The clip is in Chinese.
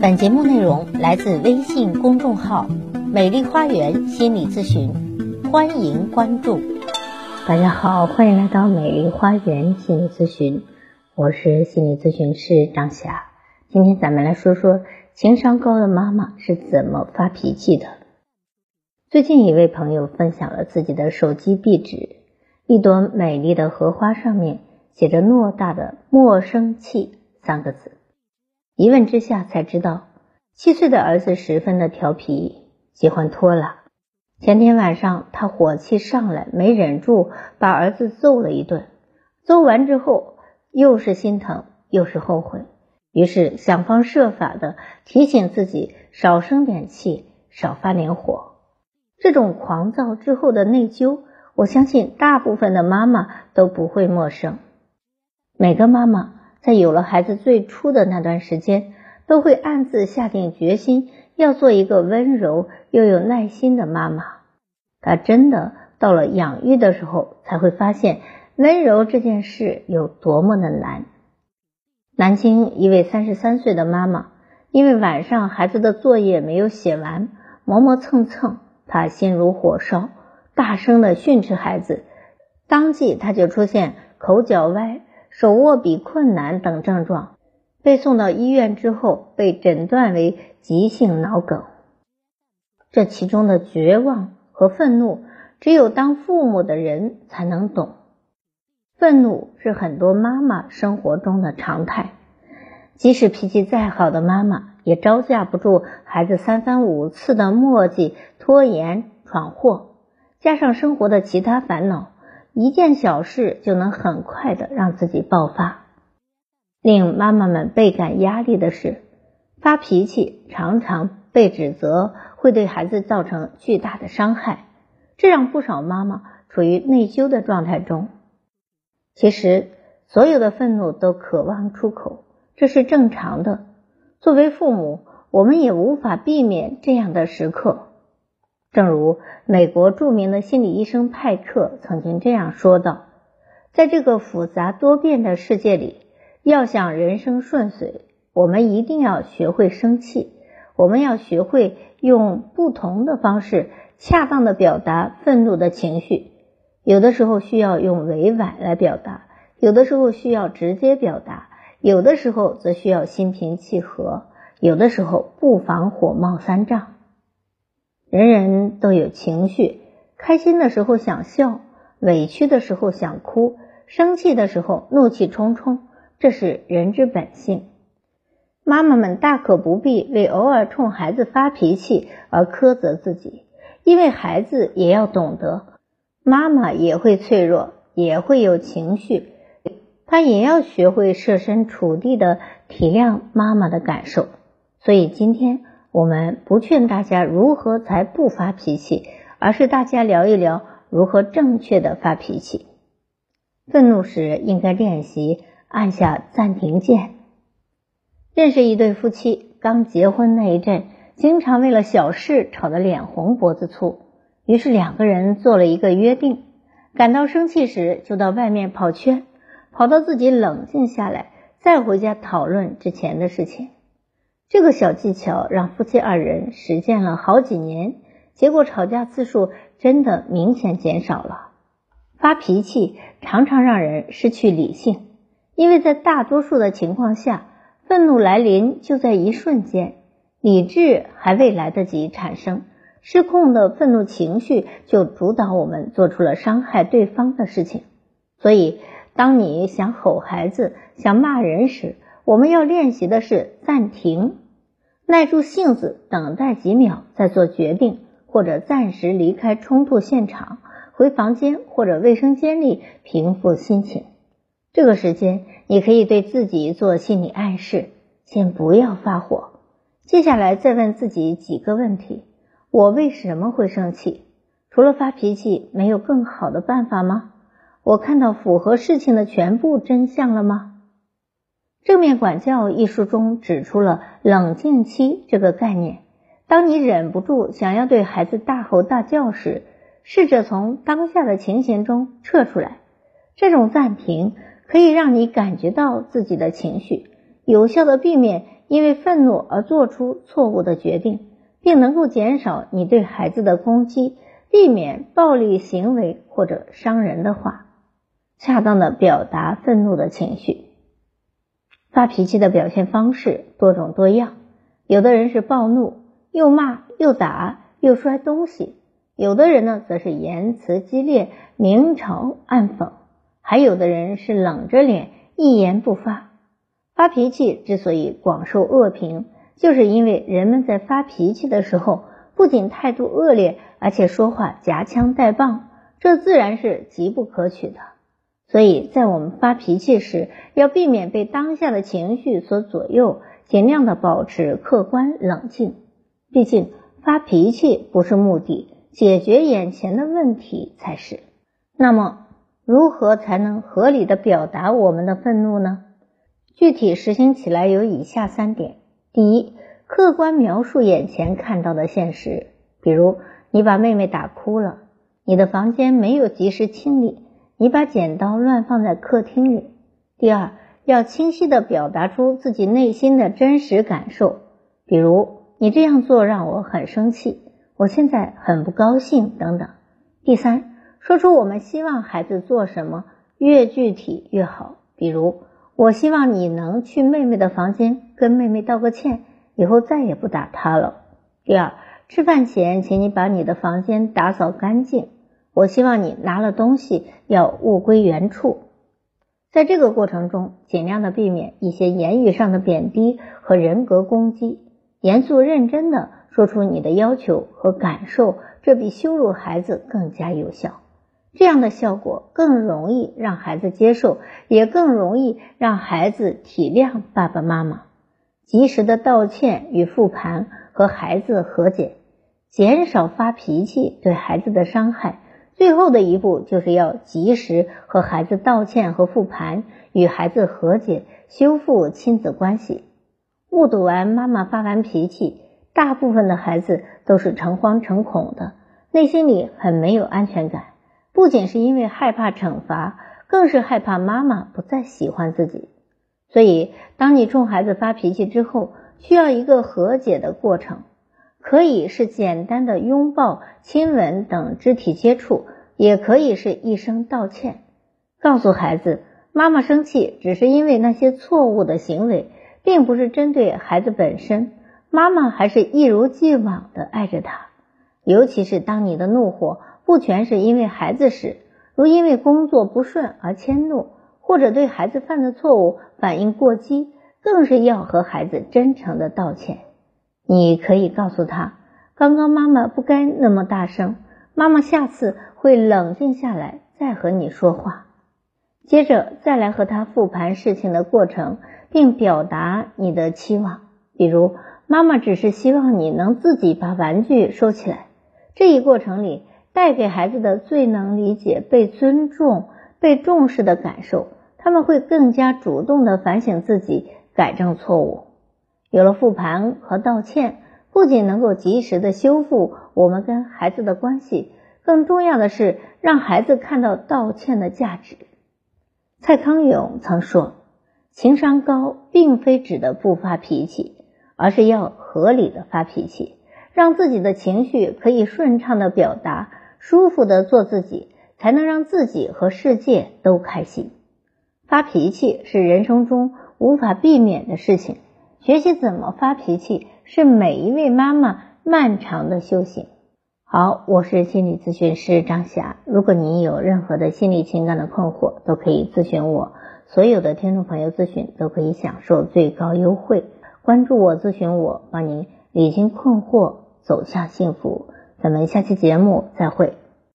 本节目内容来自微信公众号“美丽花园心理咨询”，欢迎关注。大家好，欢迎来到美丽花园心理咨询，我是心理咨询师张霞。今天咱们来说说情商高的妈妈是怎么发脾气的。最近一位朋友分享了自己的手机壁纸，一朵美丽的荷花上面写着偌大的“莫生气”三个字。一问之下才知道，七岁的儿子十分的调皮，喜欢拖拉。前天晚上他火气上来，没忍住把儿子揍了一顿。揍完之后，又是心疼又是后悔，于是想方设法的提醒自己少生点气，少发点火。这种狂躁之后的内疚，我相信大部分的妈妈都不会陌生。每个妈妈。在有了孩子最初的那段时间，都会暗自下定决心要做一个温柔又有耐心的妈妈。她真的到了养育的时候，才会发现温柔这件事有多么的难。南京一位三十三岁的妈妈，因为晚上孩子的作业没有写完，磨磨蹭蹭，她心如火烧，大声的训斥孩子，当即她就出现口角歪。手握笔困难等症状，被送到医院之后，被诊断为急性脑梗。这其中的绝望和愤怒，只有当父母的人才能懂。愤怒是很多妈妈生活中的常态，即使脾气再好的妈妈，也招架不住孩子三番五次的磨叽、拖延、闯祸，加上生活的其他烦恼。一件小事就能很快的让自己爆发，令妈妈们倍感压力的是，发脾气常常被指责会对孩子造成巨大的伤害，这让不少妈妈处于内疚的状态中。其实，所有的愤怒都渴望出口，这是正常的。作为父母，我们也无法避免这样的时刻。正如美国著名的心理医生派克曾经这样说道：“在这个复杂多变的世界里，要想人生顺遂，我们一定要学会生气。我们要学会用不同的方式恰当的表达愤怒的情绪。有的时候需要用委婉来表达，有的时候需要直接表达，有的时候则需要心平气和，有的时候不妨火冒三丈。”人人都有情绪，开心的时候想笑，委屈的时候想哭，生气的时候怒气冲冲，这是人之本性。妈妈们大可不必为偶尔冲孩子发脾气而苛责自己，因为孩子也要懂得，妈妈也会脆弱，也会有情绪，他也要学会设身处地的体谅妈妈的感受。所以今天。我们不劝大家如何才不发脾气，而是大家聊一聊如何正确的发脾气。愤怒时应该练习按下暂停键。认识一对夫妻，刚结婚那一阵，经常为了小事吵得脸红脖子粗。于是两个人做了一个约定：感到生气时就到外面跑圈，跑到自己冷静下来，再回家讨论之前的事情。这个小技巧让夫妻二人实践了好几年，结果吵架次数真的明显减少了。发脾气常常让人失去理性，因为在大多数的情况下，愤怒来临就在一瞬间，理智还未来得及产生，失控的愤怒情绪就主导我们做出了伤害对方的事情。所以，当你想吼孩子、想骂人时，我们要练习的是暂停，耐住性子，等待几秒再做决定，或者暂时离开冲突现场，回房间或者卫生间里平复心情。这个时间，你可以对自己做心理暗示，先不要发火。接下来再问自己几个问题：我为什么会生气？除了发脾气，没有更好的办法吗？我看到符合事情的全部真相了吗？正面管教一书中指出了冷静期这个概念。当你忍不住想要对孩子大吼大叫时，试着从当下的情形中撤出来。这种暂停可以让你感觉到自己的情绪，有效的避免因为愤怒而做出错误的决定，并能够减少你对孩子的攻击，避免暴力行为或者伤人的话。恰当的表达愤怒的情绪。发脾气的表现方式多种多样，有的人是暴怒，又骂又打又摔东西；有的人呢，则是言辞激烈，明嘲暗讽；还有的人是冷着脸，一言不发。发脾气之所以广受恶评，就是因为人们在发脾气的时候，不仅态度恶劣，而且说话夹枪带棒，这自然是极不可取的。所以在我们发脾气时，要避免被当下的情绪所左右，尽量的保持客观冷静。毕竟发脾气不是目的，解决眼前的问题才是。那么，如何才能合理的表达我们的愤怒呢？具体实行起来有以下三点：第一，客观描述眼前看到的现实，比如你把妹妹打哭了，你的房间没有及时清理，你把剪刀乱放在客厅里。第二，要清晰的表达出自己内心的真实感受，比如你这样做让我很生气，我现在很不高兴等等。第三，说出我们希望孩子做什么，越具体越好，比如。我希望你能去妹妹的房间跟妹妹道个歉，以后再也不打她了。第二，吃饭前，请你把你的房间打扫干净。我希望你拿了东西要物归原处。在这个过程中，尽量的避免一些言语上的贬低和人格攻击，严肃认真的说出你的要求和感受，这比羞辱孩子更加有效。这样的效果更容易让孩子接受，也更容易让孩子体谅爸爸妈妈。及时的道歉与复盘，和孩子和解，减少发脾气对孩子的伤害。最后的一步就是要及时和孩子道歉和复盘，与孩子和解，修复亲子关系。目睹完妈妈发完脾气，大部分的孩子都是诚惶诚恐的，内心里很没有安全感。不仅是因为害怕惩罚，更是害怕妈妈不再喜欢自己。所以，当你冲孩子发脾气之后，需要一个和解的过程，可以是简单的拥抱、亲吻等肢体接触，也可以是一声道歉，告诉孩子，妈妈生气只是因为那些错误的行为，并不是针对孩子本身，妈妈还是一如既往的爱着他。尤其是当你的怒火。不全是因为孩子时，如因为工作不顺而迁怒，或者对孩子犯的错误反应过激，更是要和孩子真诚的道歉。你可以告诉他，刚刚妈妈不该那么大声，妈妈下次会冷静下来再和你说话。接着再来和他复盘事情的过程，并表达你的期望，比如妈妈只是希望你能自己把玩具收起来。这一过程里。带给孩子的最能理解被尊重、被重视的感受，他们会更加主动的反省自己，改正错误。有了复盘和道歉，不仅能够及时的修复我们跟孩子的关系，更重要的是让孩子看到道歉的价值。蔡康永曾说：“情商高，并非指的不发脾气，而是要合理的发脾气，让自己的情绪可以顺畅的表达。”舒服的做自己，才能让自己和世界都开心。发脾气是人生中无法避免的事情，学习怎么发脾气是每一位妈妈漫长的修行。好，我是心理咨询师张霞。如果您有任何的心理情感的困惑，都可以咨询我。所有的听众朋友咨询都可以享受最高优惠。关注我，咨询我，帮您理清困惑，走向幸福。咱们下期节目再会。